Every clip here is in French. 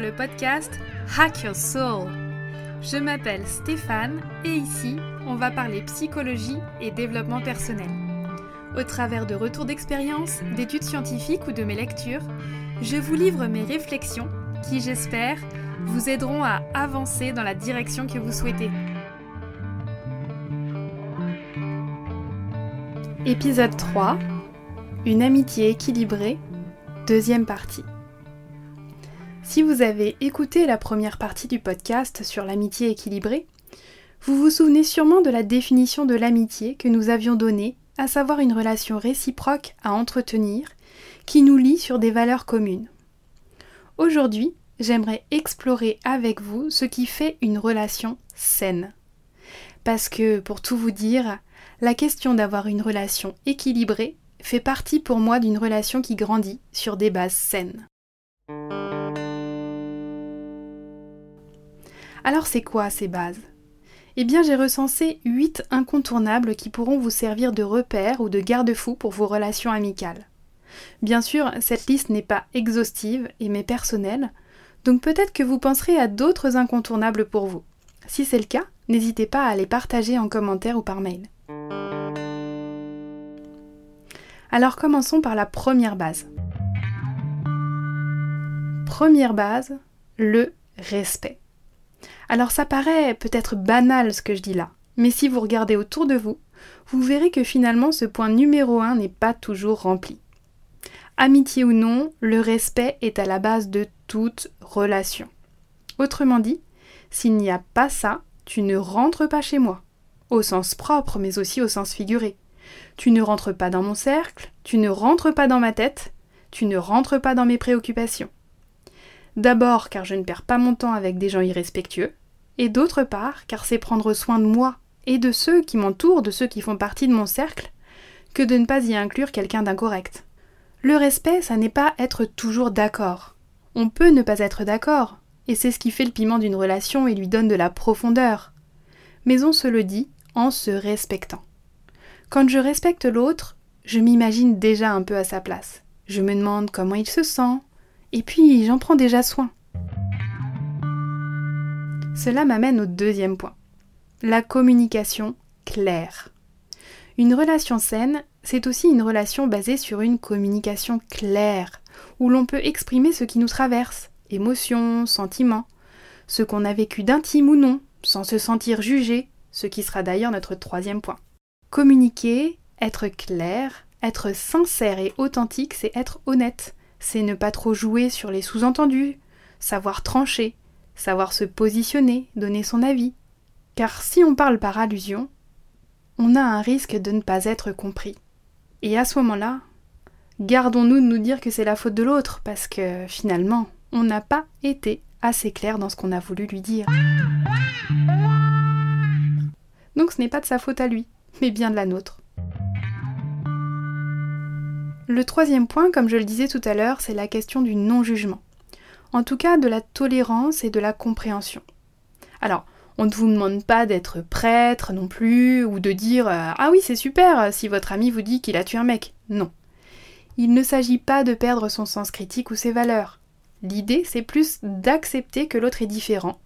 le podcast Hack Your Soul. Je m'appelle Stéphane et ici, on va parler psychologie et développement personnel. Au travers de retours d'expérience, d'études scientifiques ou de mes lectures, je vous livre mes réflexions qui, j'espère, vous aideront à avancer dans la direction que vous souhaitez. Épisode 3 Une amitié équilibrée, deuxième partie. Si vous avez écouté la première partie du podcast sur l'amitié équilibrée, vous vous souvenez sûrement de la définition de l'amitié que nous avions donnée, à savoir une relation réciproque à entretenir, qui nous lie sur des valeurs communes. Aujourd'hui, j'aimerais explorer avec vous ce qui fait une relation saine. Parce que, pour tout vous dire, la question d'avoir une relation équilibrée fait partie pour moi d'une relation qui grandit sur des bases saines. Alors c'est quoi ces bases? Eh bien j'ai recensé 8 incontournables qui pourront vous servir de repères ou de garde-fous pour vos relations amicales. Bien sûr, cette liste n'est pas exhaustive et m'est personnelle, donc peut-être que vous penserez à d'autres incontournables pour vous. Si c'est le cas, n'hésitez pas à les partager en commentaire ou par mail. Alors commençons par la première base. Première base, le respect. Alors ça paraît peut-être banal ce que je dis là, mais si vous regardez autour de vous, vous verrez que finalement ce point numéro 1 n'est pas toujours rempli. Amitié ou non, le respect est à la base de toute relation. Autrement dit, s'il n'y a pas ça, tu ne rentres pas chez moi, au sens propre mais aussi au sens figuré. Tu ne rentres pas dans mon cercle, tu ne rentres pas dans ma tête, tu ne rentres pas dans mes préoccupations. D'abord car je ne perds pas mon temps avec des gens irrespectueux, et d'autre part car c'est prendre soin de moi et de ceux qui m'entourent, de ceux qui font partie de mon cercle, que de ne pas y inclure quelqu'un d'incorrect. Le respect, ça n'est pas être toujours d'accord. On peut ne pas être d'accord, et c'est ce qui fait le piment d'une relation et lui donne de la profondeur. Mais on se le dit en se respectant. Quand je respecte l'autre, je m'imagine déjà un peu à sa place. Je me demande comment il se sent, et puis, j'en prends déjà soin. Cela m'amène au deuxième point. La communication claire. Une relation saine, c'est aussi une relation basée sur une communication claire, où l'on peut exprimer ce qui nous traverse, émotions, sentiments, ce qu'on a vécu d'intime ou non, sans se sentir jugé, ce qui sera d'ailleurs notre troisième point. Communiquer, être clair, être sincère et authentique, c'est être honnête, c'est ne pas trop jouer sur les sous-entendus, savoir trancher, savoir se positionner, donner son avis. Car si on parle par allusion, on a un risque de ne pas être compris. Et à ce moment-là, gardons-nous de nous dire que c'est la faute de l'autre, parce que finalement, on n'a pas été assez clair dans ce qu'on a voulu lui dire. Donc ce n'est pas de sa faute à lui, mais bien de la nôtre. Le troisième point, comme je le disais tout à l'heure, c'est la question du non-jugement. En tout cas, de la tolérance et de la compréhension. Alors, on ne vous demande pas d'être prêtre non plus, ou de dire euh, Ah oui, c'est super si votre ami vous dit qu'il a tué un mec. Non. Il ne s'agit pas de perdre son sens critique ou ses valeurs. L'idée, c'est plus d'accepter que l'autre est différent,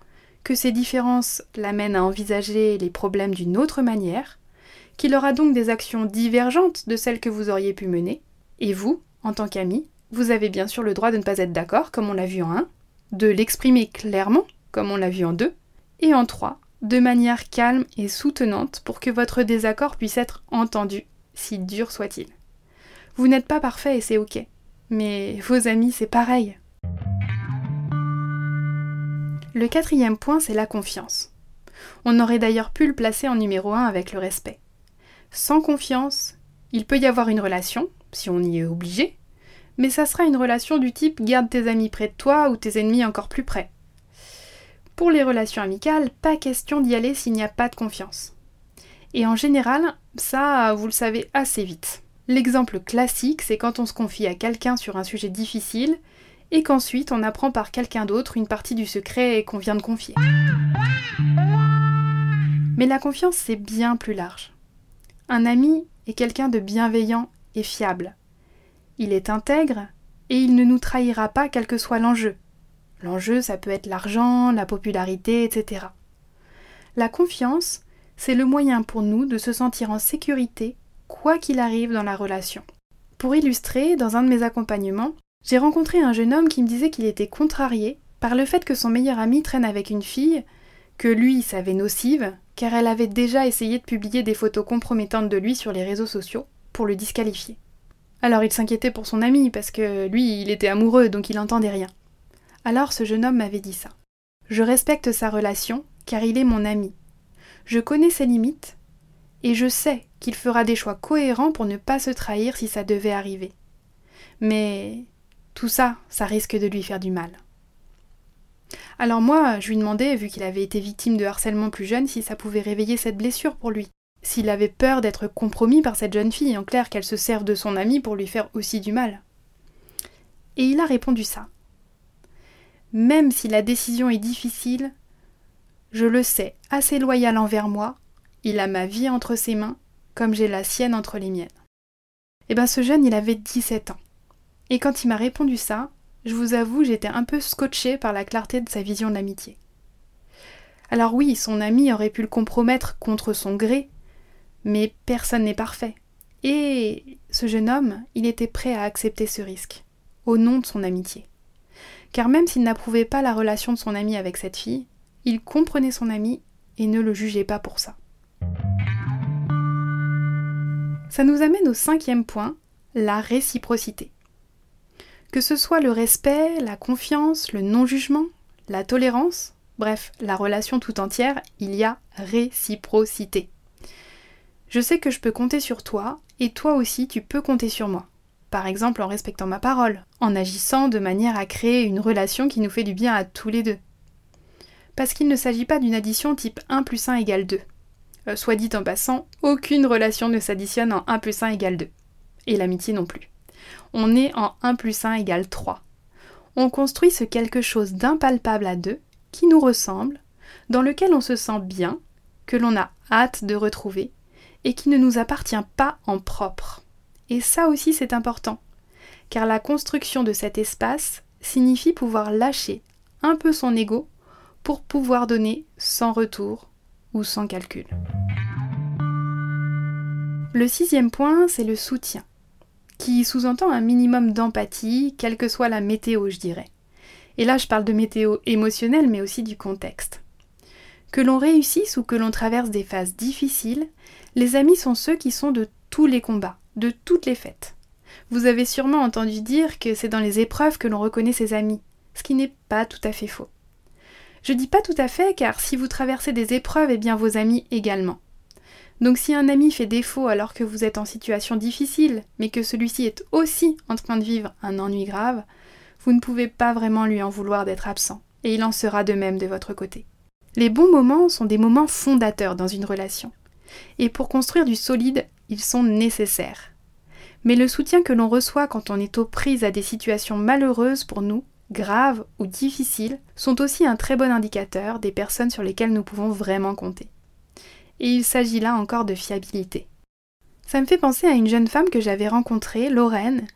que ces différences l'amènent à envisager les problèmes d'une autre manière, qu'il aura donc des actions divergentes de celles que vous auriez pu mener, et vous, en tant qu'ami, vous avez bien sûr le droit de ne pas être d'accord, comme on l'a vu en 1, de l'exprimer clairement, comme on l'a vu en 2, et en 3, de manière calme et soutenante pour que votre désaccord puisse être entendu, si dur soit-il. Vous n'êtes pas parfait et c'est ok, mais vos amis c'est pareil. Le quatrième point, c'est la confiance. On aurait d'ailleurs pu le placer en numéro 1 avec le respect. Sans confiance, il peut y avoir une relation, si on y est obligé, mais ça sera une relation du type garde tes amis près de toi ou tes ennemis encore plus près. Pour les relations amicales, pas question d'y aller s'il n'y a pas de confiance. Et en général, ça, vous le savez assez vite. L'exemple classique, c'est quand on se confie à quelqu'un sur un sujet difficile et qu'ensuite on apprend par quelqu'un d'autre une partie du secret qu'on vient de confier. Mais la confiance, c'est bien plus large. Un ami est quelqu'un de bienveillant et fiable. Il est intègre et il ne nous trahira pas quel que soit l'enjeu. L'enjeu, ça peut être l'argent, la popularité, etc. La confiance, c'est le moyen pour nous de se sentir en sécurité, quoi qu'il arrive dans la relation. Pour illustrer, dans un de mes accompagnements, j'ai rencontré un jeune homme qui me disait qu'il était contrarié par le fait que son meilleur ami traîne avec une fille que lui savait nocive, car elle avait déjà essayé de publier des photos compromettantes de lui sur les réseaux sociaux pour le disqualifier. Alors il s'inquiétait pour son ami, parce que lui, il était amoureux, donc il n'entendait rien. Alors ce jeune homme m'avait dit ça. Je respecte sa relation, car il est mon ami. Je connais ses limites, et je sais qu'il fera des choix cohérents pour ne pas se trahir si ça devait arriver. Mais tout ça, ça risque de lui faire du mal. Alors moi, je lui demandais, vu qu'il avait été victime de harcèlement plus jeune, si ça pouvait réveiller cette blessure pour lui. S'il avait peur d'être compromis par cette jeune fille, en clair qu'elle se serve de son ami pour lui faire aussi du mal. Et il a répondu ça. Même si la décision est difficile, je le sais, assez loyal envers moi, il a ma vie entre ses mains, comme j'ai la sienne entre les miennes. Eh ben ce jeune, il avait 17 ans. Et quand il m'a répondu ça, je vous avoue, j'étais un peu scotché par la clarté de sa vision de l'amitié. Alors oui, son ami aurait pu le compromettre contre son gré, mais personne n'est parfait. Et ce jeune homme, il était prêt à accepter ce risque, au nom de son amitié. Car même s'il n'approuvait pas la relation de son ami avec cette fille, il comprenait son ami et ne le jugeait pas pour ça. Ça nous amène au cinquième point, la réciprocité. Que ce soit le respect, la confiance, le non-jugement, la tolérance, bref, la relation tout entière, il y a réciprocité. Je sais que je peux compter sur toi, et toi aussi tu peux compter sur moi. Par exemple en respectant ma parole, en agissant de manière à créer une relation qui nous fait du bien à tous les deux. Parce qu'il ne s'agit pas d'une addition type 1 plus 1 égale 2. Euh, soit dit en passant, aucune relation ne s'additionne en 1 plus 1 égale 2. Et l'amitié non plus on est en 1 plus 1 égale 3. On construit ce quelque chose d'impalpable à deux, qui nous ressemble, dans lequel on se sent bien, que l'on a hâte de retrouver, et qui ne nous appartient pas en propre. Et ça aussi c'est important, car la construction de cet espace signifie pouvoir lâcher un peu son ego pour pouvoir donner sans retour ou sans calcul. Le sixième point, c'est le soutien qui sous-entend un minimum d'empathie, quelle que soit la météo, je dirais. Et là, je parle de météo émotionnelle, mais aussi du contexte. Que l'on réussisse ou que l'on traverse des phases difficiles, les amis sont ceux qui sont de tous les combats, de toutes les fêtes. Vous avez sûrement entendu dire que c'est dans les épreuves que l'on reconnaît ses amis, ce qui n'est pas tout à fait faux. Je dis pas tout à fait car si vous traversez des épreuves, eh bien vos amis également. Donc si un ami fait défaut alors que vous êtes en situation difficile, mais que celui-ci est aussi en train de vivre un ennui grave, vous ne pouvez pas vraiment lui en vouloir d'être absent, et il en sera de même de votre côté. Les bons moments sont des moments fondateurs dans une relation, et pour construire du solide, ils sont nécessaires. Mais le soutien que l'on reçoit quand on est aux prises à des situations malheureuses pour nous, graves ou difficiles, sont aussi un très bon indicateur des personnes sur lesquelles nous pouvons vraiment compter et il s'agit là encore de fiabilité. Ça me fait penser à une jeune femme que j'avais rencontrée, Lorraine.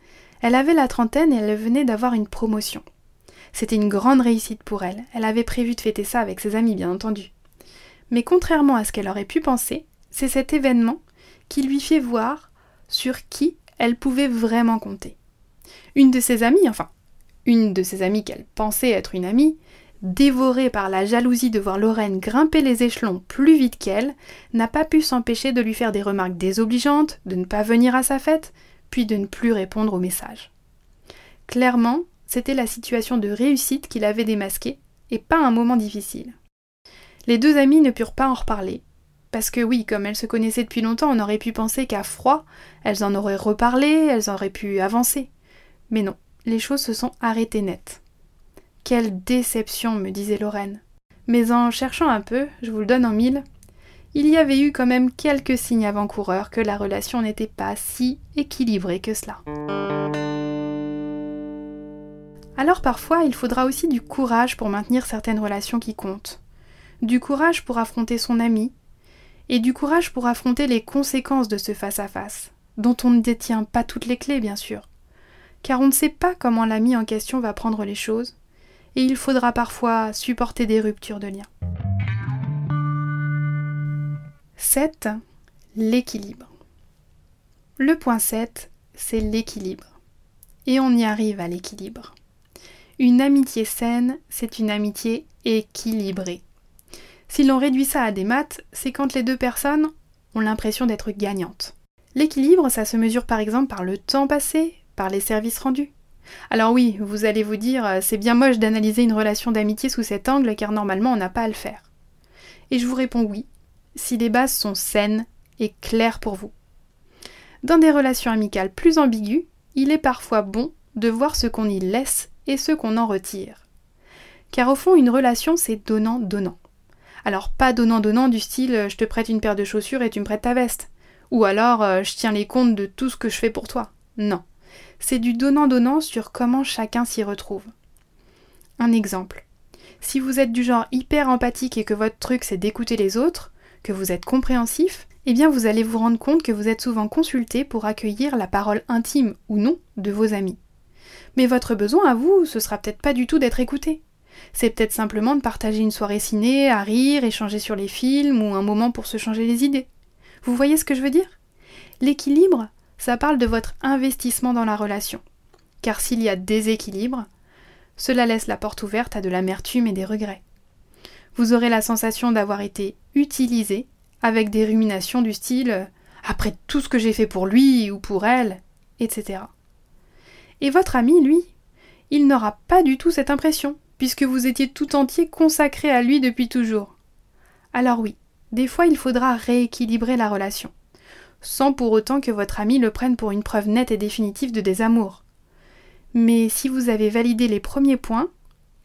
Elle avait la trentaine et elle venait d'avoir une promotion. C'était une grande réussite pour elle. Elle avait prévu de fêter ça avec ses amis, bien entendu. Mais contrairement à ce qu'elle aurait pu penser, c'est cet événement qui lui fait voir sur qui elle pouvait vraiment compter. Une de ses amies, enfin, une de ses amies qu'elle pensait être une amie, dévorée par la jalousie de voir Lorraine grimper les échelons plus vite qu'elle, n'a pas pu s'empêcher de lui faire des remarques désobligeantes, de ne pas venir à sa fête, puis de ne plus répondre aux messages. Clairement, c'était la situation de réussite qu'il avait démasquée, et pas un moment difficile. Les deux amies ne purent pas en reparler, parce que oui, comme elles se connaissaient depuis longtemps, on aurait pu penser qu'à froid, elles en auraient reparlé, elles auraient pu avancer. Mais non, les choses se sont arrêtées nettes. Quelle déception, me disait Lorraine. Mais en cherchant un peu, je vous le donne en mille, il y avait eu quand même quelques signes avant-coureurs que la relation n'était pas si équilibrée que cela. Alors parfois, il faudra aussi du courage pour maintenir certaines relations qui comptent. Du courage pour affronter son ami, et du courage pour affronter les conséquences de ce face-à-face, dont on ne détient pas toutes les clés, bien sûr. Car on ne sait pas comment l'ami en question va prendre les choses, et il faudra parfois supporter des ruptures de lien. 7. L'équilibre. Le point 7, c'est l'équilibre. Et on y arrive à l'équilibre. Une amitié saine, c'est une amitié équilibrée. Si l'on réduit ça à des maths, c'est quand les deux personnes ont l'impression d'être gagnantes. L'équilibre, ça se mesure par exemple par le temps passé, par les services rendus. Alors oui, vous allez vous dire, euh, c'est bien moche d'analyser une relation d'amitié sous cet angle car normalement on n'a pas à le faire. Et je vous réponds oui, si les bases sont saines et claires pour vous. Dans des relations amicales plus ambiguës, il est parfois bon de voir ce qu'on y laisse et ce qu'on en retire. Car au fond, une relation, c'est donnant-donnant. Alors pas donnant-donnant du style euh, je te prête une paire de chaussures et tu me prêtes ta veste. Ou alors euh, je tiens les comptes de tout ce que je fais pour toi. Non. C'est du donnant-donnant sur comment chacun s'y retrouve. Un exemple. Si vous êtes du genre hyper empathique et que votre truc c'est d'écouter les autres, que vous êtes compréhensif, eh bien vous allez vous rendre compte que vous êtes souvent consulté pour accueillir la parole intime ou non de vos amis. Mais votre besoin à vous, ce sera peut-être pas du tout d'être écouté. C'est peut-être simplement de partager une soirée ciné, à rire, échanger sur les films ou un moment pour se changer les idées. Vous voyez ce que je veux dire? L'équilibre, ça parle de votre investissement dans la relation. Car s'il y a déséquilibre, cela laisse la porte ouverte à de l'amertume et des regrets. Vous aurez la sensation d'avoir été utilisé avec des ruminations du style après tout ce que j'ai fait pour lui ou pour elle, etc. Et votre ami, lui, il n'aura pas du tout cette impression, puisque vous étiez tout entier consacré à lui depuis toujours. Alors oui, des fois il faudra rééquilibrer la relation, sans pour autant que votre ami le prenne pour une preuve nette et définitive de désamour. Mais si vous avez validé les premiers points,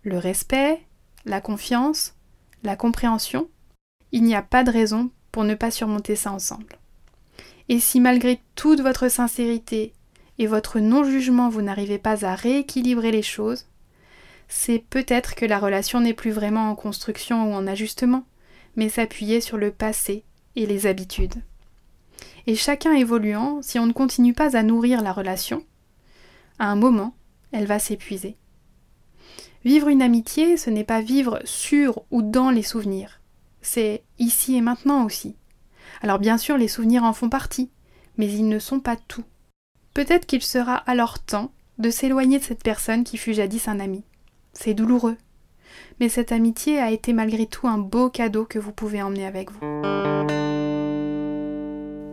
le respect, la confiance, la compréhension, il n'y a pas de raison pour ne pas surmonter ça ensemble. Et si malgré toute votre sincérité et votre non-jugement vous n'arrivez pas à rééquilibrer les choses, c'est peut-être que la relation n'est plus vraiment en construction ou en ajustement, mais s'appuyer sur le passé et les habitudes. Et chacun évoluant, si on ne continue pas à nourrir la relation, à un moment, elle va s'épuiser. Vivre une amitié, ce n'est pas vivre sur ou dans les souvenirs, c'est ici et maintenant aussi. Alors bien sûr, les souvenirs en font partie, mais ils ne sont pas tout. Peut-être qu'il sera alors temps de s'éloigner de cette personne qui fut jadis un ami. C'est douloureux. Mais cette amitié a été malgré tout un beau cadeau que vous pouvez emmener avec vous.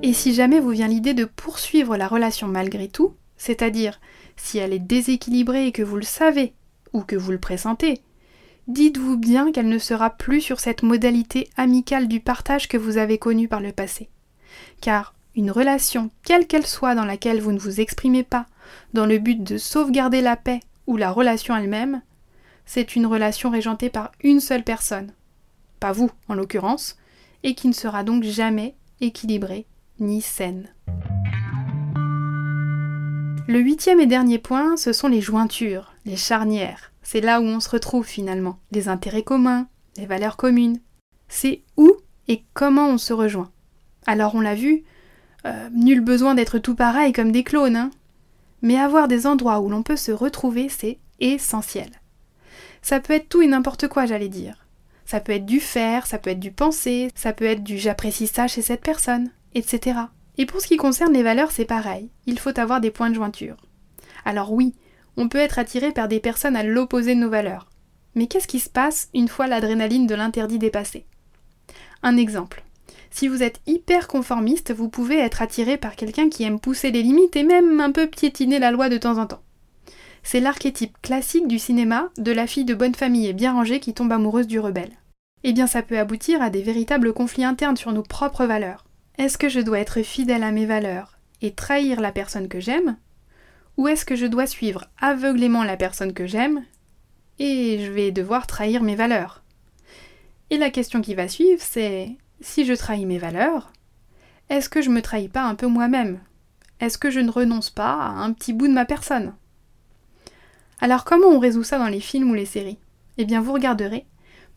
Et si jamais vous vient l'idée de poursuivre la relation malgré tout, c'est-à-dire si elle est déséquilibrée et que vous le savez, ou que vous le pressentez, dites-vous bien qu'elle ne sera plus sur cette modalité amicale du partage que vous avez connue par le passé. Car une relation, quelle qu'elle soit, dans laquelle vous ne vous exprimez pas, dans le but de sauvegarder la paix ou la relation elle-même, c'est une relation régentée par une seule personne, pas vous en l'occurrence, et qui ne sera donc jamais équilibrée ni saine. Le huitième et dernier point, ce sont les jointures, les charnières. C'est là où on se retrouve finalement, les intérêts communs, les valeurs communes. C'est où et comment on se rejoint. Alors on l'a vu, euh, nul besoin d'être tout pareil comme des clones, hein. Mais avoir des endroits où l'on peut se retrouver, c'est essentiel. Ça peut être tout et n'importe quoi, j'allais dire. Ça peut être du faire, ça peut être du penser, ça peut être du j'apprécie ça chez cette personne, etc. Et pour ce qui concerne les valeurs, c'est pareil. Il faut avoir des points de jointure. Alors oui, on peut être attiré par des personnes à l'opposé de nos valeurs. Mais qu'est-ce qui se passe une fois l'adrénaline de l'interdit dépassée Un exemple. Si vous êtes hyper conformiste, vous pouvez être attiré par quelqu'un qui aime pousser les limites et même un peu piétiner la loi de temps en temps. C'est l'archétype classique du cinéma de la fille de bonne famille et bien rangée qui tombe amoureuse du rebelle. Eh bien ça peut aboutir à des véritables conflits internes sur nos propres valeurs. Est-ce que je dois être fidèle à mes valeurs et trahir la personne que j'aime? Ou est-ce que je dois suivre aveuglément la personne que j'aime et je vais devoir trahir mes valeurs? Et la question qui va suivre, c'est si je trahis mes valeurs, est-ce que je me trahis pas un peu moi-même? Est-ce que je ne renonce pas à un petit bout de ma personne? Alors comment on résout ça dans les films ou les séries? Eh bien vous regarderez,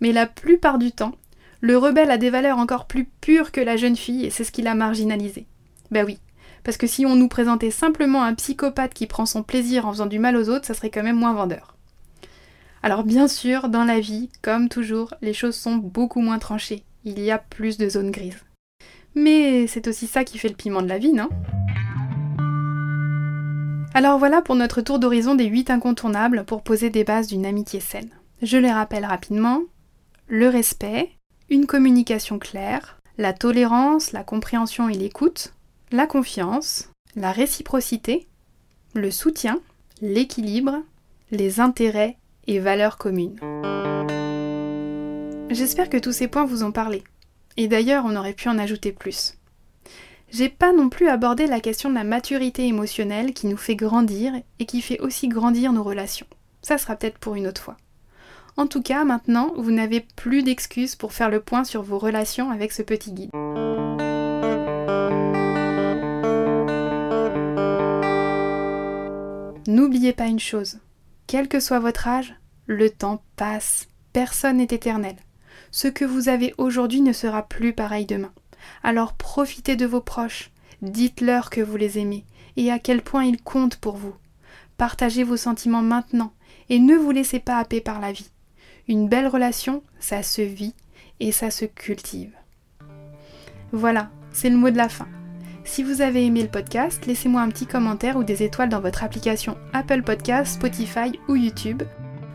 mais la plupart du temps, le rebelle a des valeurs encore plus pures que la jeune fille et c'est ce qui l'a marginalisé. Ben oui, parce que si on nous présentait simplement un psychopathe qui prend son plaisir en faisant du mal aux autres, ça serait quand même moins vendeur. Alors bien sûr, dans la vie, comme toujours, les choses sont beaucoup moins tranchées. Il y a plus de zones grises. Mais c'est aussi ça qui fait le piment de la vie, non? Alors voilà pour notre tour d'horizon des 8 incontournables pour poser des bases d'une amitié saine. Je les rappelle rapidement. Le respect, une communication claire, la tolérance, la compréhension et l'écoute, la confiance, la réciprocité, le soutien, l'équilibre, les intérêts et valeurs communes. J'espère que tous ces points vous ont parlé. Et d'ailleurs, on aurait pu en ajouter plus. J'ai pas non plus abordé la question de la maturité émotionnelle qui nous fait grandir et qui fait aussi grandir nos relations. Ça sera peut-être pour une autre fois. En tout cas, maintenant, vous n'avez plus d'excuses pour faire le point sur vos relations avec ce petit guide. N'oubliez pas une chose, quel que soit votre âge, le temps passe, personne n'est éternel. Ce que vous avez aujourd'hui ne sera plus pareil demain. Alors profitez de vos proches, dites-leur que vous les aimez et à quel point ils comptent pour vous. Partagez vos sentiments maintenant et ne vous laissez pas happer par la vie. Une belle relation, ça se vit et ça se cultive. Voilà, c'est le mot de la fin. Si vous avez aimé le podcast, laissez-moi un petit commentaire ou des étoiles dans votre application Apple Podcast, Spotify ou YouTube.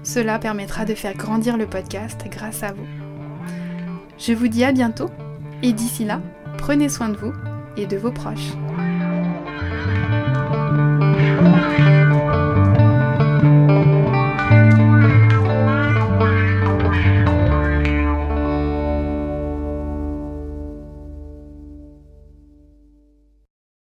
Cela permettra de faire grandir le podcast grâce à vous. Je vous dis à bientôt et d'ici là, prenez soin de vous et de vos proches.